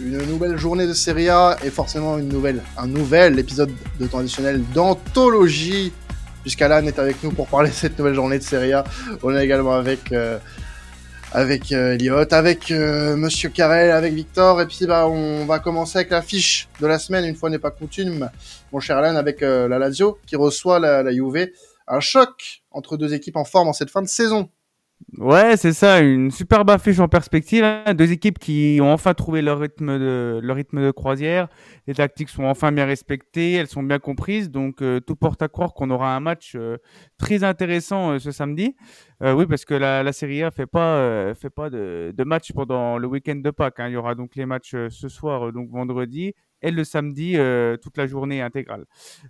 une nouvelle journée de Serie A et forcément une nouvelle, un nouvel épisode de temps additionnel d'anthologie. Puisqu'Alan est avec nous pour parler de cette nouvelle journée de Serie A. On est également avec euh, avec euh, avec euh, Monsieur Carrel, avec Victor, et puis bah on va commencer avec la fiche de la semaine, une fois n'est pas coutume, mon cher Alan, avec la Lazio qui reçoit la, la Juve. Un choc entre deux équipes en forme en cette fin de saison. Ouais, c'est ça, une superbe affiche en perspective. Hein. Deux équipes qui ont enfin trouvé leur rythme de, leur rythme de croisière. Les tactiques sont enfin bien respectées, elles sont bien comprises. Donc, euh, tout porte à croire qu'on aura un match euh, très intéressant euh, ce samedi. oui, parce que la, la Serie A fait pas, fait pas de, de match pendant le week-end de Pâques. Hein. Il y aura donc les matchs ce soir, donc vendredi, et le samedi euh, toute la journée intégrale.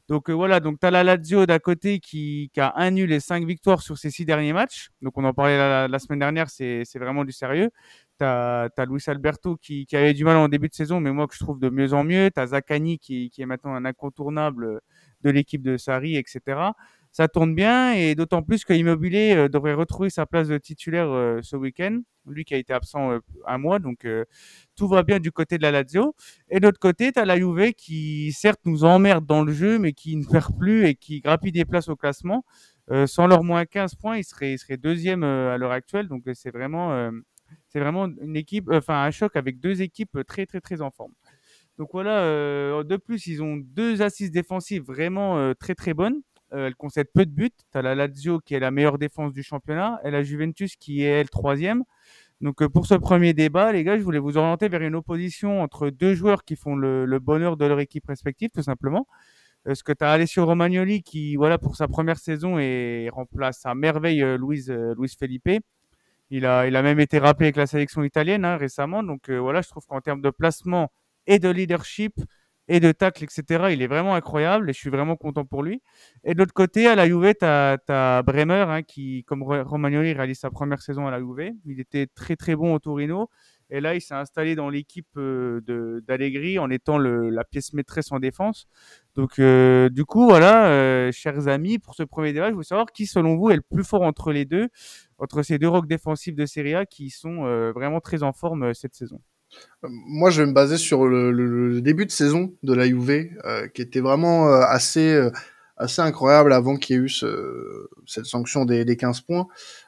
Donc euh, voilà, donc tu as la Lazio d'à côté qui, qui, a un nul et cinq victoires sur ses six derniers matchs. Donc on en parlait la, semaine dernière, c'est vraiment du sérieux. Tu as, Luis Alberto qui, qui, avait du mal en début de saison, mais moi que je trouve de mieux en mieux. Tu as Zaccani qui, qui est maintenant un incontournable de l'équipe de Sarri, etc ça tourne bien et d'autant plus que euh, devrait retrouver sa place de titulaire euh, ce week-end. Lui qui a été absent euh, un mois, donc tout va bien du côté de la Lazio. Et de l'autre côté, tu as la Juve qui certes nous emmerde dans le jeu, mais qui ne perd plus et qui grappille des places au classement. sans leur moins 15 points, il serait, il serait deuxième à l'heure actuelle. Donc c'est vraiment, c'est vraiment une équipe, enfin un choc avec deux équipes très très très en forme. Donc voilà, de plus, ils ont deux assises défensives vraiment très très bonnes. Euh, elle concède peu de buts. Tu as la Lazio qui est la meilleure défense du championnat et la Juventus qui est elle troisième. Donc euh, pour ce premier débat, les gars, je voulais vous orienter vers une opposition entre deux joueurs qui font le, bonheur de leur équipe respective, tout simplement. Est-ce que tu as Alessio Romagnoli qui, voilà, pour sa première saison et remplace à merveille euh, Luis, Felipe. Il a, il a même été rappelé avec la sélection italienne hein, récemment. Donc voilà, je trouve qu'en termes de placement et de leadership, et de tacle, etc. Il est vraiment incroyable et je suis vraiment content pour lui. Et de l'autre côté, à la Juve, tu as, Bremer hein, qui, comme Romagnoli, réalise sa première saison à la Juve. Il était très très bon au Torino. Et là, il s'est installé dans l'équipe euh, d'Allegri en étant le, la pièce maîtresse en défense. Donc, euh, du coup, voilà, euh, chers amis, pour ce premier débat, je veux savoir qui, selon vous, est le plus fort entre les deux, entre ces deux rocks défensifs de Serie A qui sont vraiment très en forme cette saison. Moi, je vais me baser sur le, début de saison de la Juve, euh, qui était vraiment euh, assez euh, assez incroyable avant qu'il y ait eu ce, cette sanction des, des 15 points,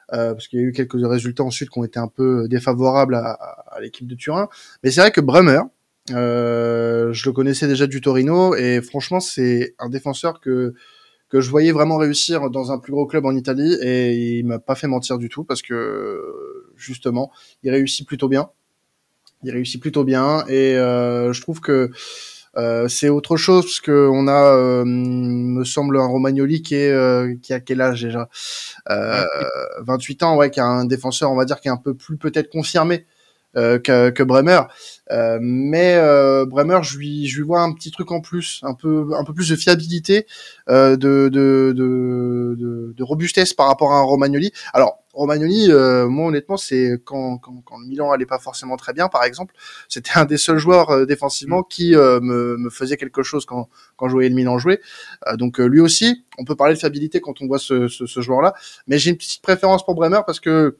parce qu'il y a eu quelques résultats ensuite qui ont été un peu défavorables à, à l'équipe de Turin. Mais c'est vrai que Bremer, je le connaissais déjà du Torino, et franchement, c'est un défenseur que que je voyais vraiment réussir dans un plus gros club en Italie, et il m'a pas fait mentir du tout, parce que justement, il réussit plutôt bien. Il réussit plutôt bien et euh, je trouve que euh, c'est autre chose parce que on a, euh, me semble, un Romagnoli qui est euh, qui a quel âge déjà? 28 ans, ouais, qui a un défenseur, on va dire, qui est un peu plus peut-être confirmé euh, que, que, Bremer. Euh, mais euh, Bremer, je lui, je lui vois un petit truc en plus, un peu, un peu plus de fiabilité, de, de, de, de, de robustesse par rapport à un Romagnoli. Alors, Romagnoli, moi honnêtement, c'est quand, quand, quand le Milan allait pas forcément très bien, par exemple, c'était un des seuls joueurs défensivement qui me, me faisait quelque chose quand, quand je voyais le Milan jouer. donc lui aussi, on peut parler de fiabilité quand on voit ce, ce, ce joueur-là. Mais j'ai une petite préférence pour Bremer parce que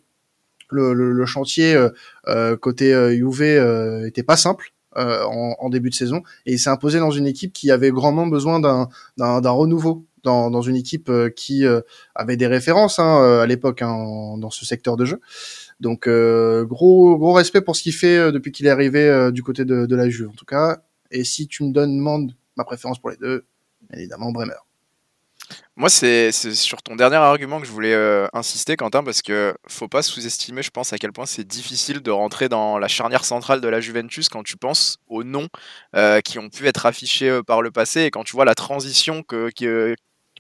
le, le, chantier euh, euh, côté euh, Juve était pas simple. En, en, début de saison et il s'est imposé dans une équipe qui avait grandement besoin d'un renouveau dans, une équipe qui avait des références hein, à l'époque hein, dans ce secteur de jeu. Donc gros gros respect pour ce qu'il fait depuis qu'il est arrivé du côté de, la Juve en tout cas. Et si tu me demandes ma préférence pour les deux, évidemment Bremer. Moi, c'est sur ton dernier argument que je voulais euh, insister, Quentin, parce que faut pas sous-estimer, je pense, à quel point c'est difficile de rentrer dans la charnière centrale de la Juventus quand tu penses aux noms euh, qui ont pu être affichés euh, par le passé et quand tu vois la transition que,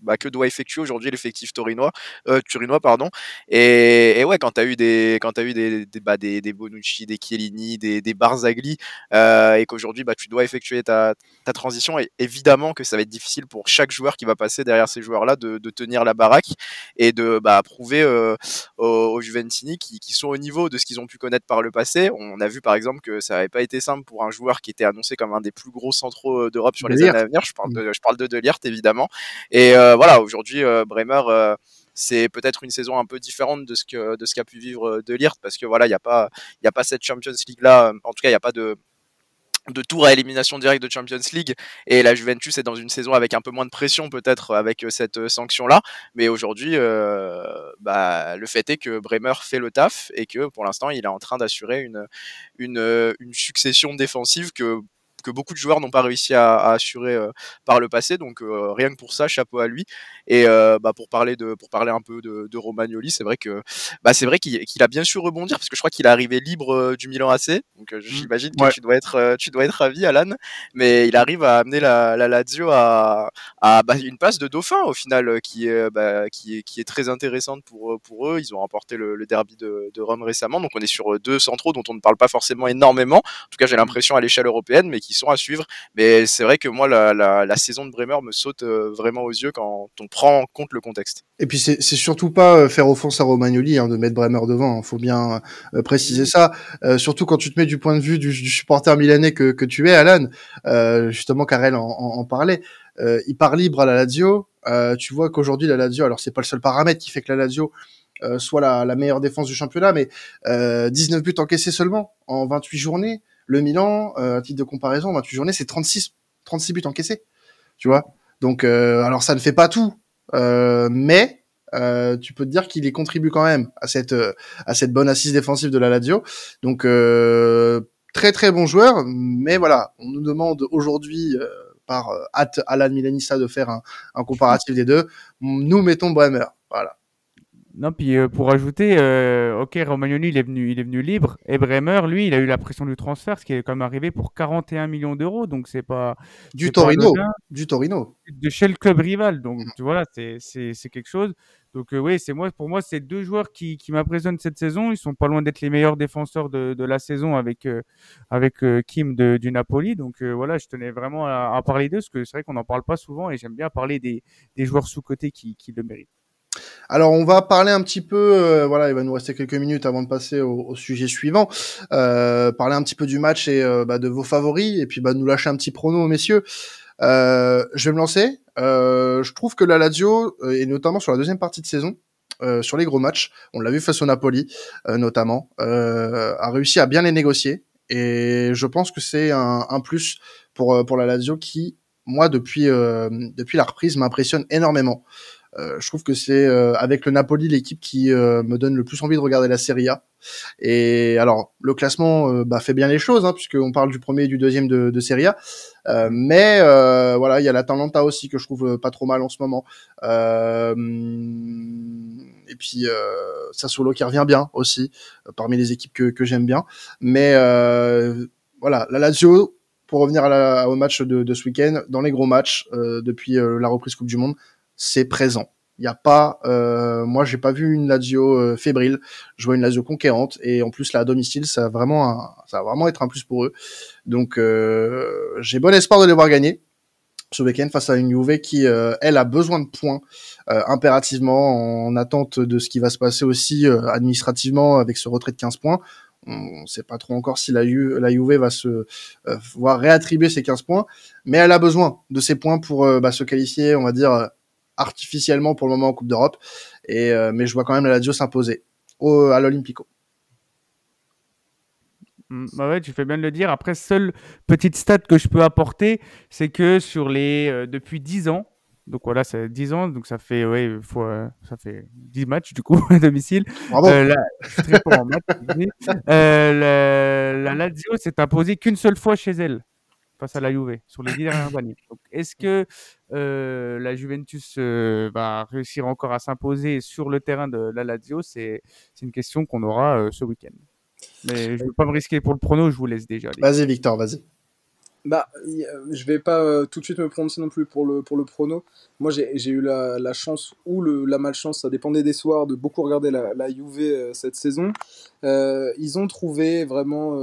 bah, que doit effectuer aujourd'hui l'effectif torinois, euh, turinois pardon. Et, et ouais, quand tu as eu des quand as eu des des, bah, des, des Bonucci, des Chiellini, des, des Barzagli, euh, et qu'aujourd'hui bah, tu dois effectuer ta, ta transition, et évidemment que ça va être difficile pour chaque joueur qui va passer derrière ces joueurs-là de, de tenir la baraque et de bah, prouver euh, aux, aux, Juventini qui, qui sont au niveau de ce qu'ils ont pu connaître par le passé. On a vu par exemple que ça n'avait pas été simple pour un joueur qui était annoncé comme un des plus gros centraux d'Europe sur les années à venir. Je parle de, je parle de Delirte évidemment. Et euh, voilà, aujourd'hui, euh, Bremer euh, c'est peut-être une saison un peu différente de ce que de ce qu'a pu vivre De Ligt parce que voilà il n'y a pas il a pas cette Champions League là en tout cas il n'y a pas de de tour à élimination directe de Champions League et la Juventus est dans une saison avec un peu moins de pression peut-être avec cette sanction là mais aujourd'hui bah, le fait est que Bremer fait le taf et que pour l'instant il est en train d'assurer une, une, une succession défensive que que beaucoup de joueurs n'ont pas réussi à, assurer euh, par le passé. Donc euh, rien que pour ça, chapeau à lui. Et euh, bah, pour parler de pour parler un peu de, de Romagnoli, c'est vrai que bah, c'est vrai qu'il a bien su rebondir parce que je crois qu'il est arrivé libre du Milan AC. Donc mmh. j'imagine que tu dois être tu dois être ravi, Alan. Mais il arrive à amener la, la Lazio à, à bah, une passe de dauphin au final qui est bah, qui est qui est très intéressante pour pour eux. Ils ont remporté le, le derby de, de Rome récemment. Donc on est sur deux centraux dont on ne parle pas forcément énormément. En tout cas, j'ai mmh. l'impression à l'échelle européenne, mais qui à suivre. Mais c'est vrai que moi, la, saison de Bremer me saute euh, vraiment aux yeux quand on prend en compte le contexte. Et puis c'est surtout pas euh, faire offense à Romagnoli hein, de mettre Bremer devant. Il hein. faut bien euh, préciser ça. surtout quand tu te mets du point de vue du, supporter milanais que, tu es, Alan. justement, Karel en, parlait. il part libre à la Lazio. tu vois qu'aujourd'hui la Lazio, alors c'est pas le seul paramètre qui fait que la Lazio soit la, meilleure défense du championnat, mais 19 buts encaissés seulement en 28 journées. Le Milan, euh, à titre de comparaison, 28 journées, c'est 36, 36 buts encaissés. Tu vois? Donc, euh, alors ça ne fait pas tout, euh, mais tu peux te dire qu'il y contribue quand même à cette à cette bonne assise défensive de la Lazio. Donc très très bon joueur, mais voilà, on nous demande aujourd'hui par hâte Alan Milanista de faire un, un comparatif des deux. Nous mettons Bremer, voilà. Non, puis euh, pour ajouter, euh, ok, Romagnoli, il est venu, il est venu libre. Et Bremer, lui, il a eu la pression du transfert, ce qui est quand même arrivé pour 41 millions d'euros. Donc c'est pas du Torino, du Torino, de chez le club rival. Donc mmh. tu vois là, c'est quelque chose. Donc euh, oui, c'est moi, pour moi, c'est deux joueurs qui, qui m'impressionnent cette saison. Ils sont pas loin d'être les meilleurs défenseurs de, de la saison avec avec Kim de, du Napoli. Donc voilà, je tenais vraiment à, à parler d'eux parce que c'est vrai qu'on n'en parle pas souvent et j'aime bien parler des, des joueurs sous côté qui, qui le méritent. Alors on va parler un petit peu, euh, voilà, il va nous rester quelques minutes avant de passer au, sujet suivant, euh, parler un petit peu du match et euh, bah, de vos favoris, et puis bah, nous lâcher un petit prono, messieurs. je vais me lancer. je trouve que la Lazio, et notamment sur la deuxième partie de saison, sur les gros matchs, on l'a vu face au Napoli notamment, a réussi à bien les négocier, et je pense que c'est un, un, plus pour pour la Lazio qui, moi, depuis depuis la reprise, m'impressionne énormément. Euh, je trouve que c'est euh, avec le Napoli l'équipe qui euh, me donne le plus envie de regarder la Serie A. Et alors le classement bah, fait bien les choses, hein, puisqu'on parle du premier et du deuxième de, de Serie A. mais voilà, il y a la Talenta aussi que je trouve pas trop mal en ce moment. et puis Sassuolo qui revient bien aussi parmi les équipes que, que j'aime bien. Mais voilà, la Lazio pour revenir à la, au match de, de ce week-end, dans les gros matchs depuis la reprise Coupe du Monde, c'est présent. Il y a pas, euh, moi j'ai pas vu une Lazio euh, fébrile. Je vois une Lazio conquérante et en plus là à domicile, ça va vraiment, ça va vraiment être un plus pour eux. Donc euh, j'ai bon espoir de les voir gagner ce week-end face à une Juve qui, euh, elle, a besoin de points euh, impérativement en attente de ce qui va se passer aussi administrativement avec ce retrait de 15 points. On ne sait pas trop encore si la, la Juve va se voir réattribuer ces 15 points, mais elle a besoin de ces points pour bah, se qualifier, on va dire, artificiellement pour le moment en Coupe d'Europe. Et euh, mais je vois quand même la Lazio s'imposer à l'Olympico. Mm, bah ouais, tu fais bien de le dire. Après, seule petite stat que je peux apporter, c'est que sur les euh, depuis 10 ans, donc voilà, c'est 10 ans, donc ça fait ouais, ça fait 10 matchs du coup à domicile. Bravo. Euh, la, euh, la, Lazio s'est imposée qu'une seule fois chez elle face à la Juve sur les dix dernières années. Est-ce que euh, la Juventus euh, va réussir encore à s'imposer sur le terrain de la Lazio? C'est une question qu'on aura euh, ce week-end. Mais je ne veux pas me risquer pour le prono, je vous laisse déjà. Vas-y Victor, vas-y. Bah, je vais pas tout de suite me prononcer non plus pour le, pour le prono. Moi, j'ai eu la, la, chance ou le, la malchance, ça dépendait des soirs, de beaucoup regarder la, la Juve cette saison. ils ont trouvé vraiment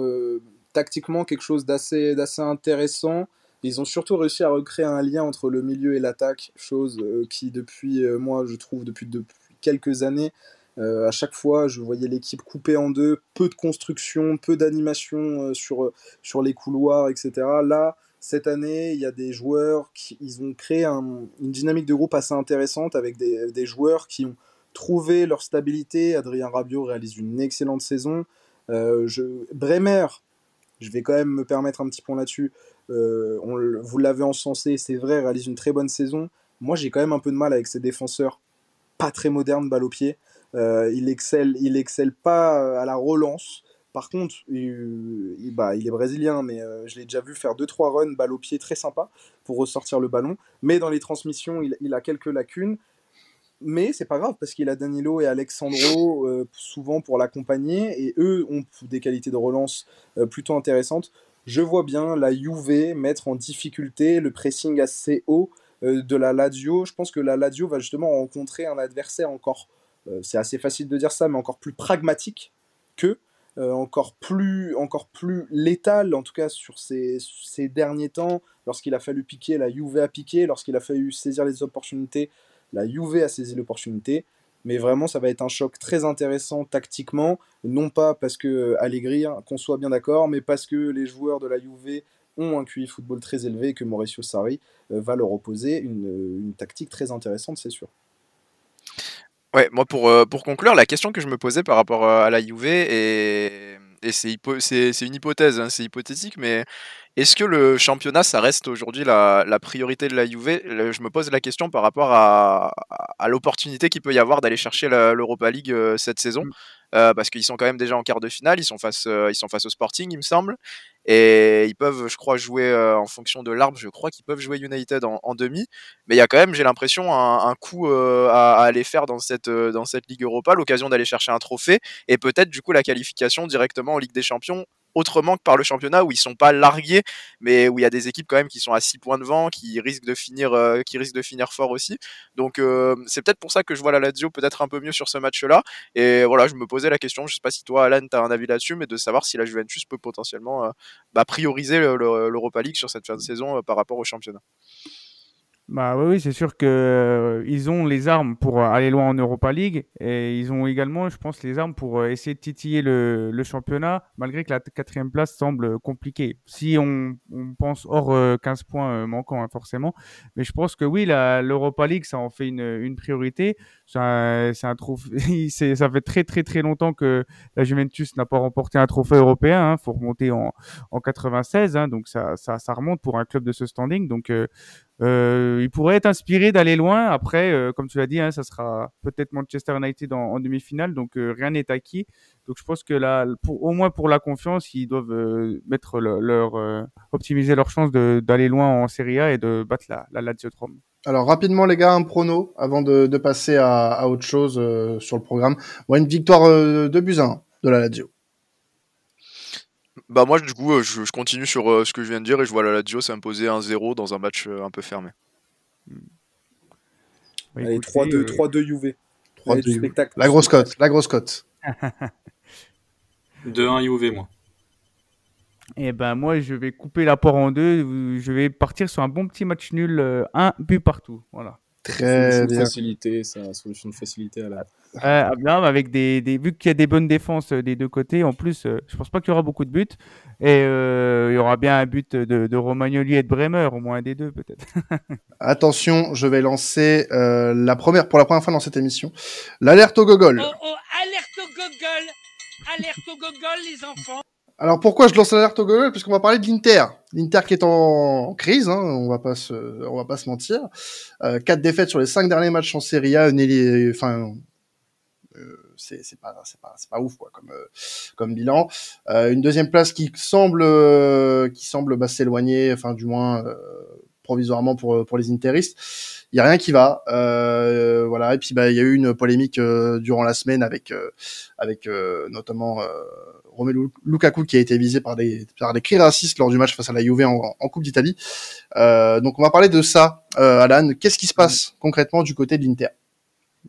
tactiquement quelque chose d'assez intéressant. Ils ont surtout réussi à recréer un lien entre le milieu et l'attaque, chose euh, qui depuis euh, moi je trouve depuis, depuis quelques années, euh, à chaque fois je voyais l'équipe coupée en deux, peu de construction, peu d'animation sur, sur les couloirs, etc. Là, cette année, il y a des joueurs qui ils ont créé une dynamique de groupe assez intéressante avec des, des, joueurs qui ont trouvé leur stabilité. Adrien Rabiot réalise une excellente saison. je, Bremer je vais quand même me permettre un petit point là-dessus. Euh, vous l'avez encensé, c'est vrai, réalise une très bonne saison. Moi, j'ai quand même un peu de mal avec ces défenseurs pas très modernes, balle au pied. Euh, il excelle, il excelle pas à la relance. Par contre, il, bah, est brésilien, mais euh, je l'ai déjà vu faire 2-3 runs balle au pied très sympa pour ressortir le ballon. Mais dans les transmissions, il a quelques lacunes. Mais c'est pas grave parce qu'il a Danilo et Alexandro euh, souvent pour l'accompagner et eux ont des qualités de relance euh, plutôt intéressantes. Je vois bien la Juve mettre en difficulté le pressing assez haut euh, de la Lazio. Je pense que la Lazio va justement rencontrer un adversaire encore, c'est assez facile de dire ça, mais encore plus pragmatique que, encore, plus, encore plus létal, en tout cas sur ces, ces derniers temps, lorsqu'il a fallu piquer, la Juve a piqué, lorsqu'il a fallu saisir les opportunités, la Juve a saisi l'opportunité. Mais vraiment, ça va être un choc très intéressant tactiquement. Non pas parce que euh, Allegri, hein, qu'on soit bien d'accord, mais parce que les joueurs de la Juve ont un QI football très élevé et que Mauricio Sarri euh, va leur opposer une, tactique très intéressante, c'est sûr. Ouais, moi pour, euh, pour conclure, la question que je me posais par rapport à la Juve, et, et c'est une hypothèse, hein, c'est hypothétique, mais est-ce que le championnat, ça reste aujourd'hui la, priorité de la Juve? Je me pose la question par rapport à, l'opportunité qu'il peut y avoir d'aller chercher l'Europa League euh, cette saison. Euh, parce qu'ils sont quand même déjà en quart de finale, ils sont face, euh, ils sont face au Sporting, il me semble, et ils peuvent, je crois, jouer en fonction de l'arbre. Je crois qu'ils peuvent jouer United en, demi, mais il y a quand même, j'ai l'impression, un, coup à, aller faire dans cette dans cette Ligue Europa, l'occasion d'aller chercher un trophée et peut-être du coup la qualification directement en Ligue des Champions autrement que par le championnat où ils sont pas largués, mais où il y a des équipes quand même qui sont à 6 points de vent, qui risquent de finir, euh, qui risquent de finir fort aussi. Donc euh, c'est peut-être pour ça que je vois la Lazio peut-être un peu mieux sur ce match-là. Et voilà, je me posais la question, je sais pas si toi Alan tu as un avis là-dessus, mais de savoir si la Juventus peut potentiellement euh, bah, prioriser l'Europa League sur cette fin de saison par rapport au championnat. Bah oui, c'est sûr que euh, ils ont les armes pour euh, aller loin en Europa League et ils ont également, je pense, les armes pour euh, essayer de titiller le, le championnat, malgré que la quatrième place semble compliquée. Si on, on pense hors 15 points manquants, hein, forcément, mais je pense que oui, l'Europa League, ça en fait une, une priorité. C'est un, un trophée. ça fait très très très longtemps que la Juventus n'a pas remporté un trophée européen. Hein, faut remonter en, en 96, hein, donc ça, ça, ça remonte pour un club de ce standing. Donc euh, il pourrait être inspiré d'aller loin. Après, euh, comme tu l'as dit, hein, ça sera peut-être Manchester United en, demi-finale, donc euh, rien n'est acquis. Donc je pense que là, au moins pour la confiance, ils doivent euh, mettre leur optimiser leurs chances d'aller loin en Serie A et de battre la, la Lazio Rome. Alors rapidement les gars, un prono avant de, de passer à, à, autre chose sur le programme. Bon, une victoire de buts de la Lazio. Bah moi du coup euh, je, continue sur euh, ce que je viens de dire et je vois la Lazio s'imposer 1-0 dans un match euh, un peu fermé. Bah, Allez, 3-2 3-2 Juve. La grosse cote, la grosse cote. 2-1 Juve moi. Et eh ben moi je vais couper l'apport en deux, je vais partir sur un bon petit match nul, un but partout, voilà. Très bien. Facilité, ça, solution de facilité à la. Euh, bien, avec des, des vu qu'il y a des bonnes défenses euh, des deux côtés, en plus, euh, je pense pas qu'il y aura beaucoup de buts. Et il y aura bien un but de, de Romagnoli et de Bremer, au moins un des deux peut-être. Attention, je vais lancer la première pour la première fois dans cette émission. L'alerte au gogol. Oh, oh, alerte au gogol Alerte au gogol, les enfants alors pourquoi je lance l'alerte au Parce qu'on va parler de l'Inter. L'Inter qui est en crise, hein, on va pas se, on va pas se mentir. Euh, quatre défaites sur les cinq derniers matchs en Serie A, enfin, euh, c'est pas, pas, c'est pas ouf quoi, comme, euh, comme bilan. Euh, une deuxième place qui semble, euh, qui semble bah, s'éloigner, enfin du moins provisoirement pour pour les Interistes. Il y a rien qui va, voilà. Et puis bah il y a eu une polémique durant la semaine avec avec notamment Romelu Lukaku qui a été visé par des, par des cris racistes lors du match face à la Juve en, Coupe d'Italie. Euh, donc on va parler de ça, euh, Alan. Qu'est-ce qui se passe concrètement du côté de l'Inter?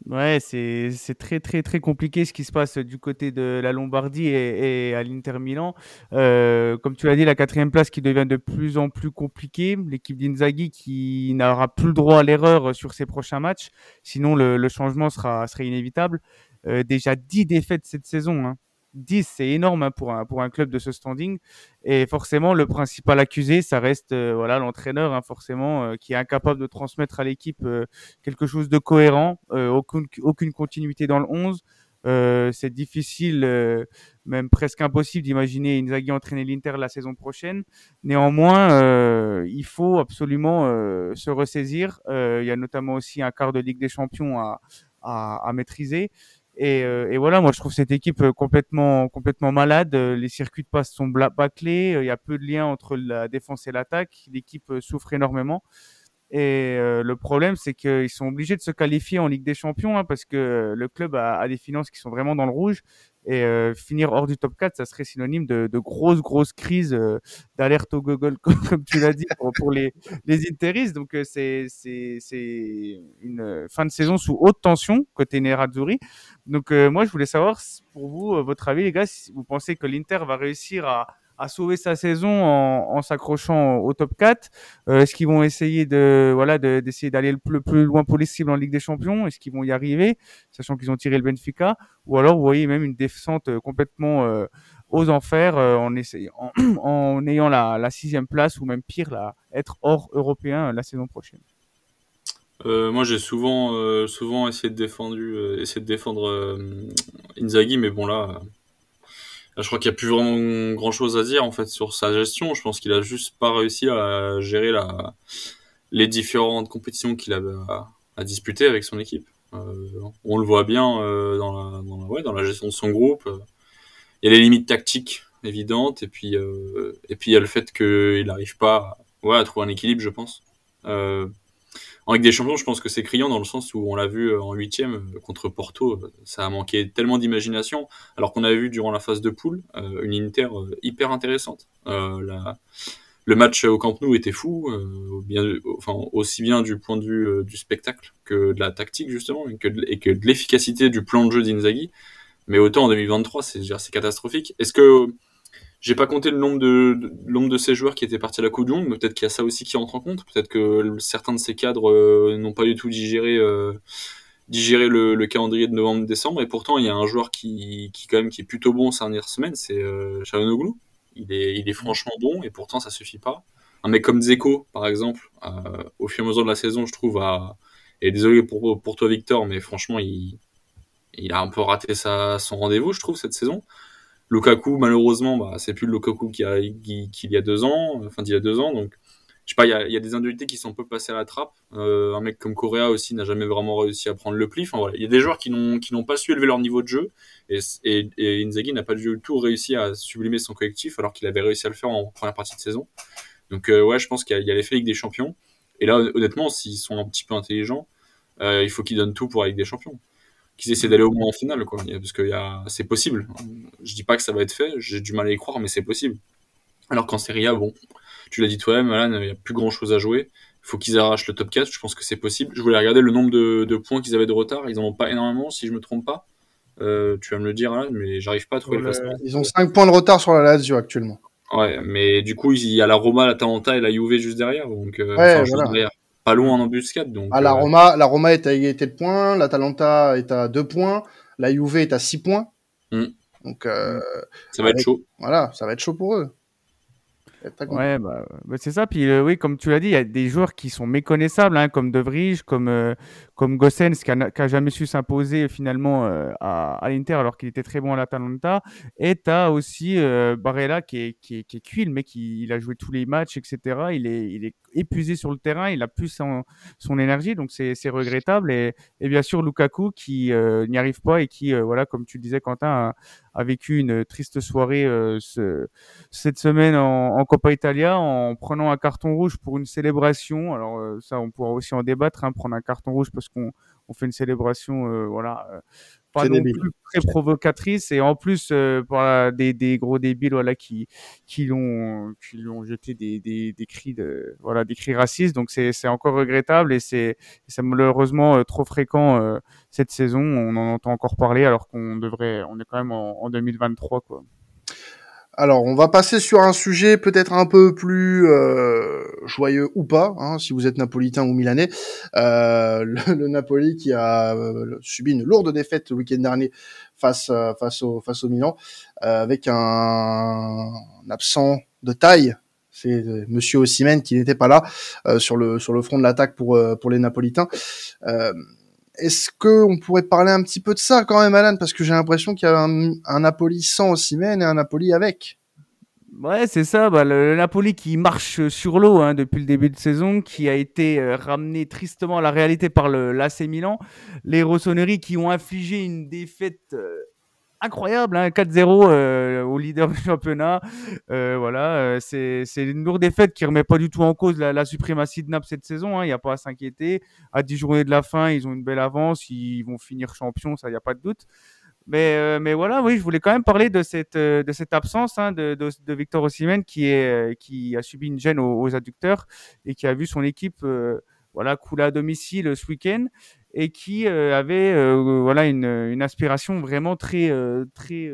Ouais, c'est très très très compliqué ce qui se passe du côté de la Lombardie et, à l'Inter Milan. Euh, comme tu l'as dit, la quatrième place qui devient de plus en plus compliquée. L'équipe d'Inzaghi qui n'aura plus le droit à l'erreur sur ses prochains matchs. Sinon, le, changement sera, serait inévitable. Euh, déjà 10 défaites cette saison. Hein. 10, c'est énorme hein, pour, un, pour un club de ce standing. Et forcément, le principal accusé, ça reste euh, voilà l'entraîneur, hein, forcément, euh, qui est incapable de transmettre à l'équipe euh, quelque chose de cohérent, aucune, aucune continuité dans le 11. Euh, c'est difficile, euh, même presque impossible d'imaginer Inzaghi entraîner l'Inter la saison prochaine. Néanmoins, euh, il faut absolument euh, se ressaisir. Euh, il y a notamment aussi un quart de Ligue des Champions à, à, à maîtriser. Et, euh, et, voilà, moi je trouve cette équipe euh, complètement complètement malade. Les circuits de passe sont bâclés. Il y a peu de lien entre la défense et l'attaque. L'équipe souffre énormément. Et euh, le problème, c'est qu'ils sont obligés de se qualifier en Ligue des Champions hein, parce que le club a, des finances qui sont vraiment dans le rouge. Et euh, finir hors du top 4, ça serait synonyme de, de grosses, grosses crises euh, d'alerte au Google, comme tu l'as dit, pour, les, les Interis. Donc, euh, c'est une fin de saison sous haute tension côté Nerazzurri. Donc, moi, je voulais savoir, pour vous, votre avis, les gars, si vous pensez que l'Inter va réussir à à sauver sa saison en, s'accrochant au top 4 euh, Est-ce qu'ils vont essayer de voilà d'essayer d'aller le, plus loin possible en Ligue des Champions? Est-ce qu'ils vont y arriver, sachant qu'ils ont tiré le Benfica? Ou alors vous voyez même une descente complètement euh, aux enfers euh, en, ayant la, sixième place ou même pire, être hors européen la saison prochaine? Euh, moi, j'ai souvent, euh, essayé euh, essayé de défendre Inzaghi, mais bon là, je crois qu'il n'y a plus vraiment grand chose à dire en fait sur sa gestion. Je pense qu'il a juste pas réussi à gérer les différentes compétitions qu'il avait à, disputer avec son équipe. Euh, on le voit bien euh, dans, la, gestion de son groupe. Il y a les limites tactiques évidentes et puis euh, il y a le fait qu'il n'arrive pas à trouver un équilibre, je pense. Euh, en Ligue des Champions, je pense que c'est criant dans le sens où on l'a vu en huitième contre Porto, ça a manqué tellement d'imagination, alors qu'on avait vu durant la phase de poule euh, une Inter hyper intéressante. Euh, le match au Camp Nou était fou, euh, aussi bien du point de vue euh, du spectacle que de la tactique justement, et que de, et que de l'efficacité du plan de jeu d'Inzaghi. Mais autant en 2023, c'est c'est catastrophique. Est-ce que j'ai pas compté le nombre de, de, nombre de ces joueurs qui étaient partis à la Coupe du Monde, mais peut-être qu'il y a ça aussi qui entre en compte. Peut-être que certains de ces cadres euh, n'ont pas du tout digéré, euh, le, le, calendrier de novembre-décembre. Et pourtant, il y a un joueur qui, qui quand même qui est plutôt bon ces dernières semaines, c'est euh. Il est, il est franchement bon, et pourtant ça suffit pas. Un mec comme Zeko, par exemple, euh, au fur et à mesure de la saison, je trouve, à... et désolé pour, pour toi Victor, mais franchement, il, il a un peu raté sa, son rendez-vous, je trouve, cette saison. Lukaku, malheureusement, bah, c'est plus le Lukaku qu'il y, y a deux ans, enfin d'il y a deux ans. Donc, je sais pas, il y a, des individualités qui sont un peu passées à la trappe. Euh, un mec comme Correa aussi n'a jamais vraiment réussi à prendre le pli. Enfin voilà, il y a des joueurs qui n'ont pas su élever leur niveau de jeu et, et, Inzaghi n'a pas du tout réussi à sublimer son collectif alors qu'il avait réussi à le faire en première partie de saison. Donc euh, ouais, je pense qu'il y a, il y a l'effet Ligue des Champions. Et là, honnêtement, s'ils sont un petit peu intelligents, euh, il faut qu'ils donnent tout pour la Ligue des Champions qu'ils essaient d'aller au moins en finale, quoi. Parce que c'est possible. Je dis pas que ça va être fait, j'ai du mal à y croire, mais c'est possible. Alors qu'en Serie A, bon, tu l'as dit toi-même, Alan, il n'y a plus grand chose à jouer. Il faut qu'ils arrachent le top 4, je pense que c'est possible. Je voulais regarder le nombre de, de points qu'ils avaient de retard, ils en ont pas énormément, si je me trompe pas. Euh, tu vas me le dire, Alan, mais j'arrive pas à trouver le classement. Ils ont 5 points de retard sur la Lazio actuellement. Ouais, mais du coup, il y a la Roma, la Talenta et la Juve juste derrière. Donc, euh, ouais, enfin, voilà. juste derrière pas loin en embuscade. Donc, ah, la, euh... Roma, la Roma est à égalité de points, la Talenta est à 2 points, la Juve est à 6 points. Mm. Donc, euh, ça va avec, être chaud. Voilà, ça va être chaud pour eux. Ouais, bah, bah c'est ça. Puis euh, oui, comme tu l'as dit, il y a des joueurs qui sont méconnaissables, hein, comme De Vrij, comme euh, comme Gossens, qui a, qui a jamais su s'imposer finalement euh, à, à l'Inter alors qu'il était très bon à l'Atalanta. Et tu as aussi euh, Barella qui est, qui est, qui est cuit, le mec il, il, a joué tous les matchs, etc. Il est, il est épuisé sur le terrain, il a plus son, son énergie, donc c'est regrettable. Et, et, bien sûr Lukaku qui euh, n'y arrive pas et qui, voilà, comme tu disais Quentin, a, vécu une triste soirée ce, cette semaine en, en Coppa Italia en prenant un carton rouge pour une célébration. Alors ça, on pourra aussi en débattre, hein, prendre un carton rouge parce qu'on on fait une célébration, euh, voilà, euh, pas non débile. plus très provocatrice et en plus euh, voilà, des, des gros débiles voilà qui qui l'ont qui lui ont jeté des, des, des cris de voilà des cris racistes. Donc c'est c'est encore regrettable et c'est c'est malheureusement trop fréquent cette saison. On en entend encore parler alors qu'on devrait, on est quand même en, en 2023 quoi. Alors, on va passer sur un sujet peut-être un peu plus euh, joyeux ou pas, hein, si vous êtes napolitain ou milanais. Euh, le, le, Napoli qui a euh, subi une lourde défaite le week-end dernier face face au face au Milan, avec un, un, absent de taille. C'est Monsieur Osimhen qui n'était pas là sur le sur le front de l'attaque pour pour les Napolitains est-ce que on pourrait parler un petit peu de ça quand même, Alan, parce que j'ai l'impression qu'il y a un, un Napoli sans Osimhen et un Napoli avec. Ouais, c'est ça. Bah, le, Napoli qui marche sur l'eau hein, depuis le début de saison, qui a été euh, ramené tristement à la réalité par le l'AC Milan. Les Rossoneri qui ont infligé une défaite euh, incroyable, hein, 4-0 euh, au leader du championnat. Euh, voilà, euh, c'est une lourde défaite qui remet pas du tout en cause la, suprématie de Naples cette saison. hein, Il n'y a pas à s'inquiéter. À 10 journées de la fin, ils ont une belle avance. Ils vont finir champions, ça, il n'y a pas de doute. Mais, voilà, oui, je voulais quand même parler de cette, absence hein, de, Victor Osimhen qui, a subi une gêne aux, adducteurs et qui a vu son équipe voilà, couler à domicile ce week-end et qui euh, avait euh, voilà, une, une aspiration vraiment très, euh, très,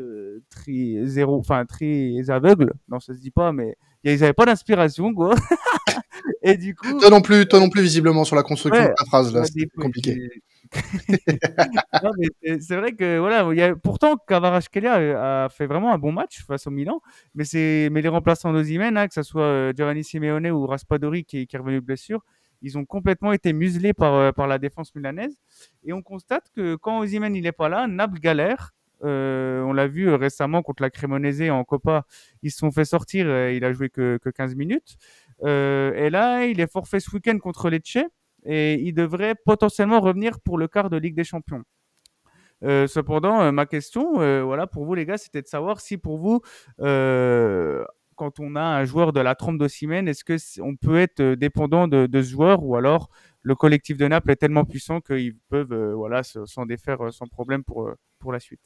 très zéro, enfin très aveugle. Non, ça se dit pas, mais ils n'avaient pas d'inspiration, quoi. et du coup. Toi non plus, toi non plus visiblement sur la construction Ouais, de ta phrase là, c'est compliqué. C'est- vrai que voilà, il y a, pourtant Kvaratskhelia a fait vraiment un bon match face au Milan, mais c'est mais les remplaçants d'Osimhen, hein, que ce soit Giovanni Simeone ou Raspadori qui est revenu de blessure, ils ont complètement été muselés par euh, par la défense milanaise et on constate que quand Osimhen il est pas là, Naples galère. Euh, on l'a vu euh, récemment contre la Cremonese en Copa, ils se sont fait sortir, euh, il a joué que, que 15 minutes. Et là, il est forfait ce week-end contre Lecce et il devrait potentiellement revenir pour le quart de Ligue des Champions. Cependant, ma question, voilà, pour vous les gars, c'était de savoir si pour vous, quand on a un joueur de la trompe d'Ossimène, est-ce que on peut être euh, dépendant de, ce joueur ou alors le collectif de Naples est tellement puissant qu'ils peuvent, euh, voilà, se- s'en défaire euh, sans problème pour pour la suite?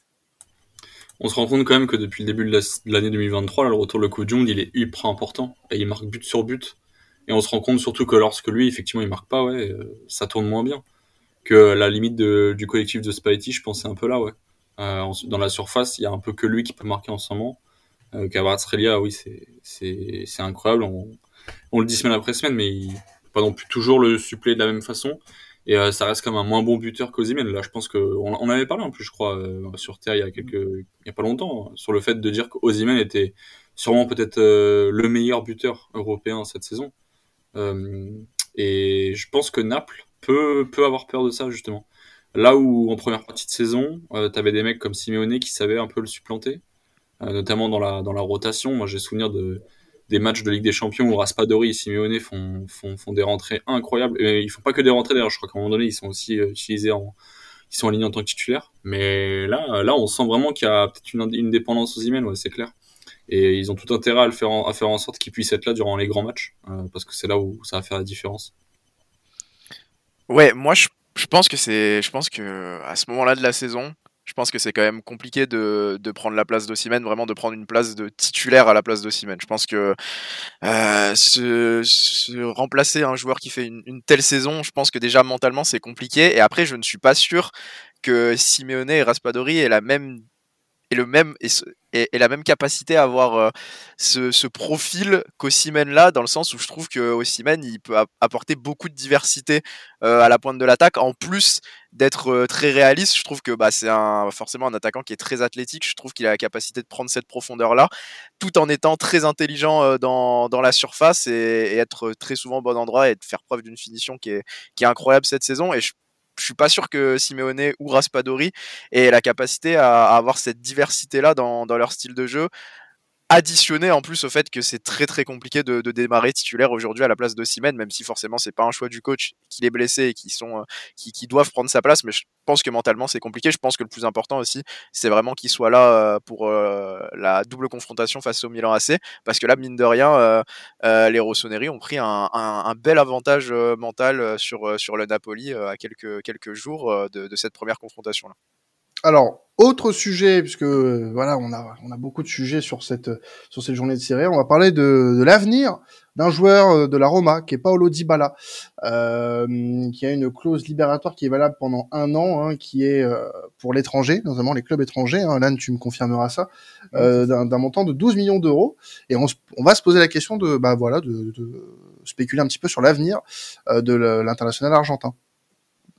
On se rend compte quand même que depuis le début de la- de l'année 2023, là, le retour de Ko Jung, il est ultra important et il marque but sur but. Et on se rend compte surtout que lorsque lui, effectivement, il marque pas, ouais, ça tourne moins bien. Que la limite du collectif de Spalletti, je pense, c'est un peu là, ouais. Dans la surface, il y a un peu que lui qui peut marquer en ce moment. Euh, oui, c'est incroyable. On, le dit semaine après semaine, mais il pas non plus toujours le suppléer de la même façon. Et euh, ça reste comme un moins bon buteur qu'Osimhen. Là, je pense que on, avait parlé en plus, je crois, euh, sur Terre il y a quelques, il y a pas longtemps, hein, sur le fait de dire qu'Osimhen était sûrement peut-être euh, le meilleur buteur européen cette saison. Et je pense que Naples peut peut avoir peur de ça justement. Là où en première partie de saison, euh, t'avais des mecs comme Simeone qui savaient un peu le supplanter, notamment dans la dans la rotation. Moi, j'ai souvenir de des matchs de Ligue des Champions où Raspadori et Simeone font, font, font des rentrées incroyables. Et ils font pas que des rentrées d'ailleurs, je crois qu'à un moment donné, ils sont aussi euh, utilisés en, ils sont alignés en tant que titulaires. Mais là, là, on sent vraiment qu'il y a peut-être une, dépendance aux emails, c'est clair. Et ils ont tout intérêt à le faire en, à faire en sorte qu'ils puissent être là durant les grands matchs, euh, parce que c'est là où ça va faire la différence. Ouais, moi je, je pense que c'est, je pense que à ce moment-là de la saison, je pense que c'est quand même compliqué de, de prendre la place d'Osimhen, vraiment de prendre une place de titulaire à la place d'Osimhen. Je pense que euh, se, se remplacer un joueur qui fait une, une telle saison, je pense que déjà mentalement c'est compliqué. Et après, je ne suis pas sûr que Simeone et Raspadori aient la même et le même et, la même capacité à avoir euh, ce, ce profil qu'Osimhen là dans le sens où je trouve que Osimhen il peut ap- apporter beaucoup de diversité euh, à la pointe de l'attaque. En plus d'être euh, très réaliste je trouve que bah, c'est forcément un attaquant qui est très athlétique. Je trouve qu'il a la capacité de prendre cette profondeur là tout en étant très intelligent dans, la surface et, être très souvent au bon endroit et de faire preuve d'une finition qui est, incroyable cette saison je suis pas sûr que Simeone ou Raspadori aient la capacité à, avoir cette diversité là dans leur style de jeu additionné en plus au fait que c'est très très compliqué de, démarrer titulaire aujourd'hui à la place de Simen, même si forcément c'est pas un choix du coach qu'il est blessé et qui sont euh, qui, qui doivent prendre sa place, mais je pense que mentalement c'est compliqué. Je pense que le plus important aussi, c'est vraiment qu'il soit là euh, pour euh, la double confrontation face au Milan AC, parce que là mine de rien, les Rossoneri ont pris un, un, bel avantage mental sur sur le Napoli à quelques quelques jours de, de cette première confrontation là. Alors, autre sujet, puisque euh, voilà, on a, on a beaucoup de sujets sur cette, sur cette journée de série. On va parler de, de l'avenir d'un joueur euh, de la Roma, qui est Paolo Dybala, euh, qui a une clause libératoire qui est valable pendant un an, hein, qui est euh, pour l'étranger, notamment les clubs étrangers. Hein, Lan, tu me confirmeras ça, euh, d'un montant de 12 millions d'euros. Et on, on va se poser la question de, bah voilà, de, de spéculer un petit peu sur l'avenir euh, de l'international argentin.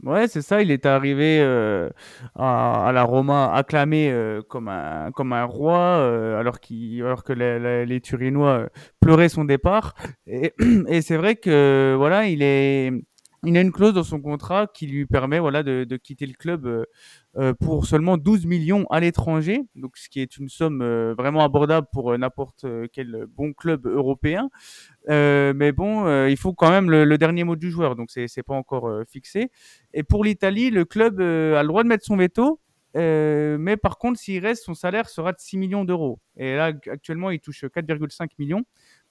Ouais, c'est ça. Il est arrivé euh, à, la Roma acclamé euh, comme un comme un roi, euh, alors qu'il alors que les, Turinois pleuraient son départ. Et, et c'est vrai que voilà, il est il a une clause dans son contrat qui lui permet voilà de, de quitter le club pour seulement 12 millions à l'étranger, donc ce qui est une somme vraiment abordable pour n'importe quel bon club européen. Mais bon, il faut quand même le, dernier mot du joueur, donc c'est c'est pas encore fixé. Et pour l'Italie, le club a le droit de mettre son veto. mais par contre, s'il reste, son salaire sera de 6 millions d'euros. Et là, actuellement, il touche 4,5 millions.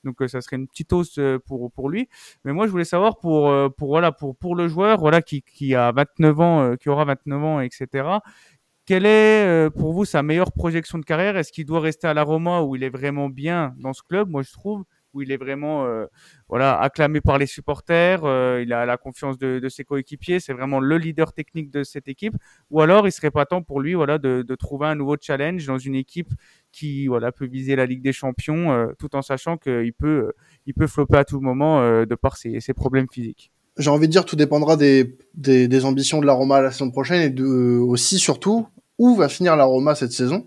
Donc euh, ça serait une petite hausse euh, pour pour lui. Mais moi je voulais savoir pour euh, pour voilà pour pour le joueur voilà qui qui a 29 ans qui aura 29 ans etc. Quelle est pour vous sa meilleure projection de carrière? Est-ce qu'il doit rester à la Roma où il est vraiment bien dans ce club? Moi je trouve où il est vraiment euh, voilà acclamé par les supporters, euh, il a la confiance de, ses coéquipiers, c'est vraiment le leader technique de cette équipe. Ou alors il serait pas temps pour lui voilà de, trouver un nouveau challenge dans une équipe qui voilà peut viser la Ligue des Champions, euh, tout en sachant qu'il peut il peut flopper à tout moment de par ses, ses problèmes physiques j'ai envie de dire tout dépendra des, ambitions de la Roma la saison prochaine et aussi surtout où va finir la Roma cette saison,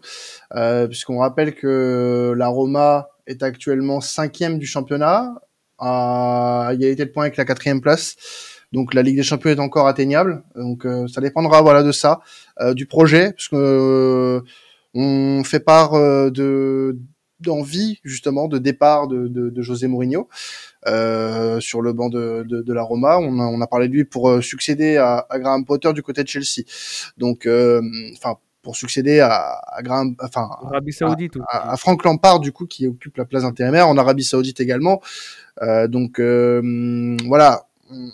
puisqu'on rappelle que la Roma est actuellement cinquième du championnat, à égalité de points avec la quatrième place. Donc la Ligue des Champions est encore atteignable. Donc euh, ça dépendra voilà de ça, euh, du projet, parce que euh, on fait part de d'envie justement de départ de, de, de José Mourinho sur le banc de, de, de la Roma. On a, on a, parlé de lui pour succéder à, à, Graham Potter du côté de Chelsea. Donc, enfin pour succéder à, à Graham, enfin, Arabie Saoudite, à, à, Frank Lampard du coup qui occupe la place d'intérimaire en Arabie Saoudite également. Euh, donc euh, voilà, on,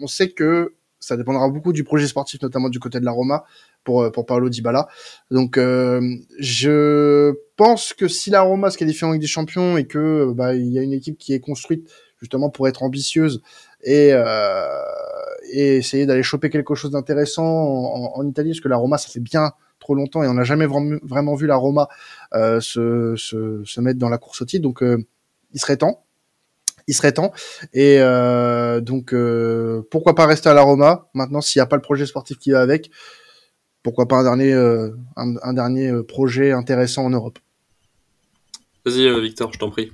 on, sait que ça dépendra beaucoup du projet sportif, notamment du côté de la Roma pour pour Paolo Dybala. Donc euh, je pense que si la Roma se qualifie en Ligue des Champions et que bah il y a une équipe qui est construite justement pour être ambitieuse et, euh, et essayer d'aller choper quelque chose d'intéressant en, en, en, Italie, parce que la Roma, ça fait bien trop longtemps et on n'a jamais vraiment vu la Roma euh, se, mettre dans la course au titre. Donc, euh, il serait temps. Il serait temps. Et euh, donc, pourquoi pas rester à la Roma Maintenant, s'il n'y a pas le projet sportif qui va avec, pourquoi pas un dernier, un, dernier projet intéressant en Europe? Vas-y, Victor, je t'en prie.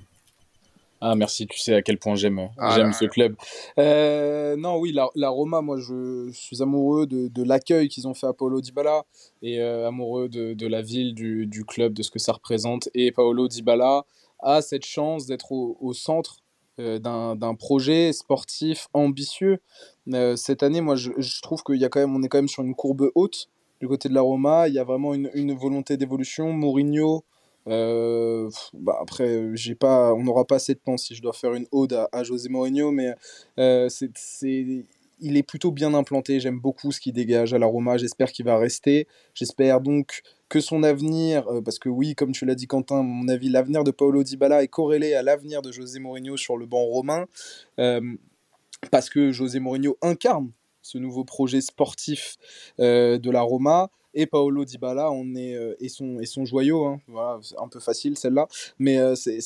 Ah merci, tu sais à quel point j'aime ah j'aime ce club. Euh, non oui, la, la, Roma, moi je, suis amoureux de, de l'accueil qu'ils ont fait à Paolo Dybala et euh, amoureux de, de, la ville, du, du, club, de ce que ça représente. Et Paolo Dybala a cette chance d'être au, au, centre euh, d'un projet sportif ambitieux. Cette année, moi je, je trouve qu'il y a quand même, on est quand même sur une courbe haute du côté de la Roma. Il y a vraiment une, une volonté d'évolution. Mourinho euh, bah après, j'ai pas, on n'aura pas assez de temps si je dois faire une ode à, à José Mourinho, mais euh, c'est, il est plutôt bien implanté. J'aime beaucoup ce qu'il dégage à la Roma. J'espère qu'il va rester. J'espère donc que son avenir, euh, parce que oui, comme tu l'as dit Quentin, mon avis, l'avenir de Paolo Dybala est corrélé à l'avenir de José Mourinho sur le banc romain, euh, parce que José Mourinho incarne ce nouveau projet sportif euh, de la Roma et Paolo Dybala on est euh, et son et son joyau hein. voilà un peu facile celle-là mais euh, c'est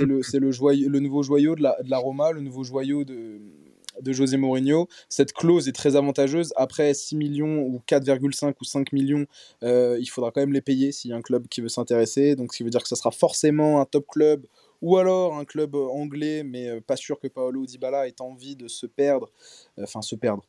le le joyau le nouveau joyau de la de la Roma le nouveau joyau de de José Mourinho. Cette clause est très avantageuse. Après 6 millions ou 4,5 ou 5 millions, euh, il faudra quand même les payer s'il y a un club qui veut s'intéresser. Donc, ce qui veut dire que ça sera forcément un top club ou alors un club anglais, mais pas sûr que Paolo Dybala ait envie de se perdre, enfin se perdre,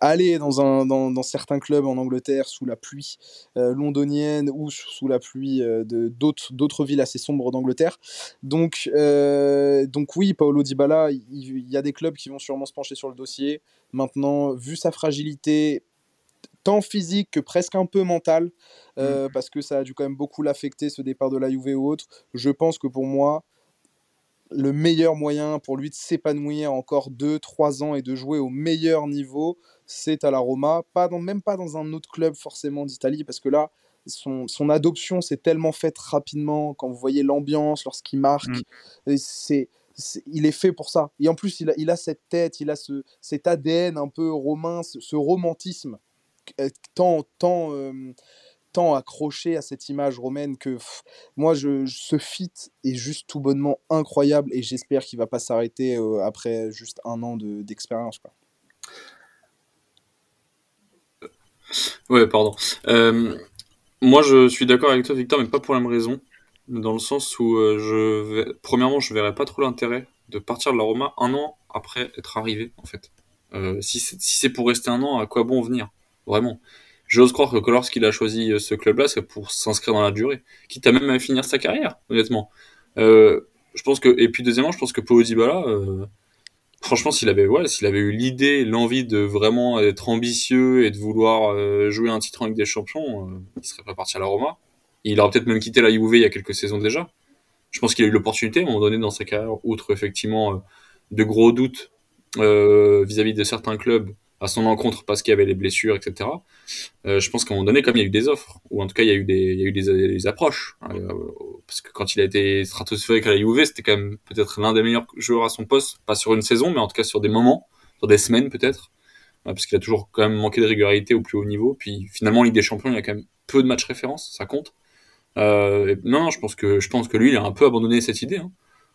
aller dans, un, dans, dans, certains clubs en Angleterre sous la pluie euh, londonienne ou sous la pluie euh, de d'autres villes assez sombres d'Angleterre. Donc, euh, donc oui, Paolo Dybala, il, il y a des clubs qui vont sûrement se pencher sur le dossier. Maintenant, vu sa fragilité, tant physique que presque un peu mental, euh, mmh. parce que ça a dû quand même beaucoup l'affecter ce départ de la Juve ou autre. Je pense que pour moi, le meilleur moyen pour lui de s'épanouir encore 2-3 ans et de jouer au meilleur niveau, c'est à la Roma, pas dans, même pas dans un autre club forcément d'Italie, parce que là, son, son adoption s'est tellement faite rapidement, quand vous voyez l'ambiance, lorsqu'il marque, mmh. c'est il est fait pour ça. Et en plus, il a, il a cette tête, il a ce, cet ADN un peu romain, ce, ce romantisme euh, tant, tant, euh, accroché à cette image romaine que moi, je, ce fit est juste tout bonnement incroyable et j'espère qu'il va pas s'arrêter euh, après juste un an d'expérience. De, ouais, pardon. Euh, moi, je suis d'accord avec toi, Victor, mais pas pour la même raison. Dans le sens où, euh, je vais... premièrement, je verrais pas trop l'intérêt de partir de la Roma un an après être arrivé, en fait. Si c'est pour rester un an, à quoi bon venir? Vraiment. J'ose croire que lorsqu'il a choisi ce club-là, c'est pour s'inscrire dans la durée, quitte à même à finir sa carrière, honnêtement. Euh, je pense que et puis deuxièmement, je pense que Paulo Dybala, euh, franchement, s'il avait eu l'idée, l'envie de vraiment être ambitieux et de vouloir euh, jouer un titre en Ligue des Champions, euh, il serait pas parti à la Roma. Il aurait peut-être même quitté la Juve il y a quelques saisons déjà. Je pense qu'il a eu l'opportunité à un moment donné dans sa carrière, outre effectivement de gros doutes vis-à-vis -vis de certains clubs à son encontre parce qu'il y avait les blessures, etc. Euh, je pense qu'à un moment donné, comme il y a eu des offres, ou en tout cas il y a eu des, il y a eu des, approches, hein, euh, parce que quand il a été stratosphérique à la Juve, c'était quand même peut-être l'un des meilleurs joueurs à son poste, pas sur une saison, mais en tout cas sur des moments, sur des semaines peut-être, parce qu'il a toujours quand même manqué de régularité au plus haut niveau. Puis finalement, Ligue des Champions, il y a quand même peu de matchs références, ça compte. Euh, non, je pense que je pense que lui, il a un peu abandonné cette idée. Hein.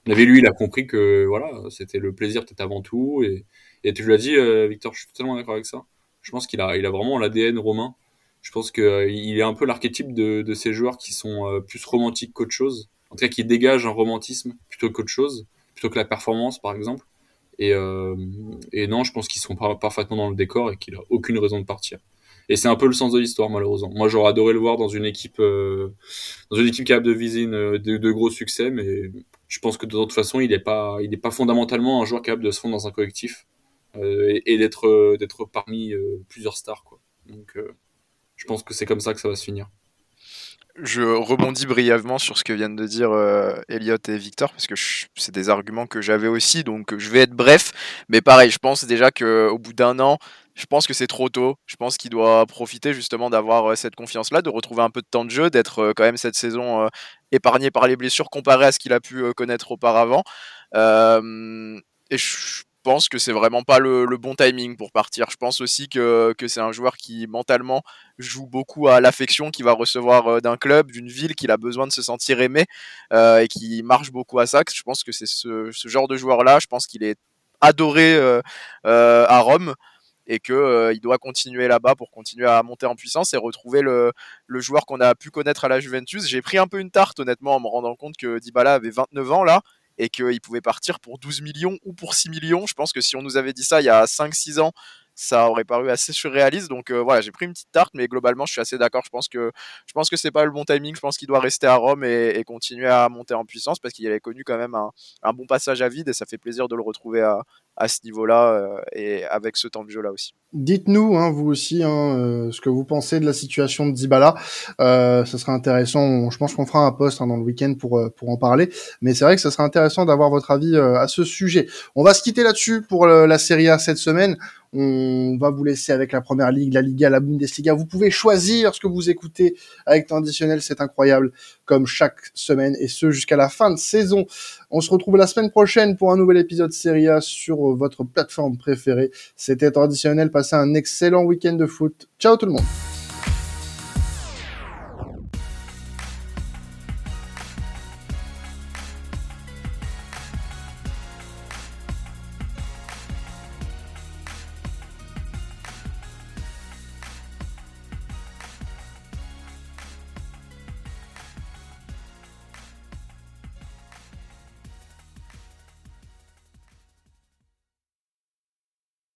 On avait lui, il a compris que voilà, c'était le plaisir peut-être avant tout et tu l'as dit, euh, Victor, je suis totalement d'accord avec ça. Je pense qu'il a, il a vraiment l'ADN romain. Je pense qu'il euh, est un peu l'archétype de, ces joueurs qui sont euh, plus romantiques qu'autre chose. En tout cas, qui dégagent un romantisme plutôt qu'autre chose, plutôt que la performance, par exemple. Et, non, je pense qu'ils sont parfaitement dans le décor et qu'il a aucune raison de partir. Et c'est un peu le sens de l'histoire, malheureusement. Moi, j'aurais adoré le voir dans une équipe, dans une équipe capable de viser une, de, gros succès, mais je pense que de toute façon, il n'est pas, il pas fondamentalement un joueur capable de se fondre dans un collectif. Euh, et, d'être euh, d'être parmi euh, plusieurs stars quoi. Donc je pense que c'est comme ça que ça va se finir. Je rebondis brièvement sur ce que viennent de dire Elliot et Victor parce que c'est des arguments que j'avais aussi donc je vais être bref mais pareil je pense déjà qu'au bout d'un an je pense que c'est trop tôt je pense qu'il doit profiter justement d'avoir cette confiance là de retrouver un peu de temps de jeu d'être quand même cette saison épargné par les blessures comparé à ce qu'il a pu connaître auparavant et je pense que c'est vraiment pas le, bon timing pour partir. Je pense aussi que, que c'est un joueur qui mentalement joue beaucoup à l'affection qu'il va recevoir euh, d'un club, d'une ville, qu'il a besoin de se sentir aimé euh, et qui marche beaucoup à ça. Je pense que c'est ce, genre de joueur-là. Je pense qu'il est adoré euh à Rome et que euh, il doit continuer là-bas pour continuer à monter en puissance et retrouver le, le joueur qu'on a pu connaître à la Juventus. J'ai pris un peu une tarte honnêtement en me rendant compte que Dybala avait 29 ans là et qu'il pouvait partir pour 12 millions ou pour 6 millions. Je pense que si on nous avait dit ça il y a 5-6 ans, ça aurait paru assez surréaliste. Donc euh, voilà, j'ai pris une petite tarte, mais globalement, je suis assez d'accord. Je pense que je pense que c'est pas le bon timing. Je pense qu'il doit rester à Rome et, continuer à monter en puissance parce qu'il avait connu quand même un, bon passage à vide et ça fait plaisir de le retrouver à, à ce niveau-là euh, et avec ce temps de jeu-là aussi. Dites-nous, hein, vous aussi, hein, euh, ce que vous pensez de la situation de Dybala. Euh, ça sera intéressant. Je pense qu'on fera un post hein, dans le week-end pour pour en parler. Mais c'est vrai que ça sera intéressant d'avoir votre avis à ce sujet. On va se quitter là-dessus pour la Serie A cette semaine. On va vous laisser avec la Première Ligue, la Liga, la Bundesliga. Vous pouvez choisir ce que vous écoutez avec temps additionnel. C'est incroyable, comme chaque semaine et ce jusqu'à la fin de saison. On se retrouve la semaine prochaine pour un nouvel épisode Serie A sur votre plateforme préférée. C'était traditionnel. Passez un excellent week-end de foot. Ciao tout le monde.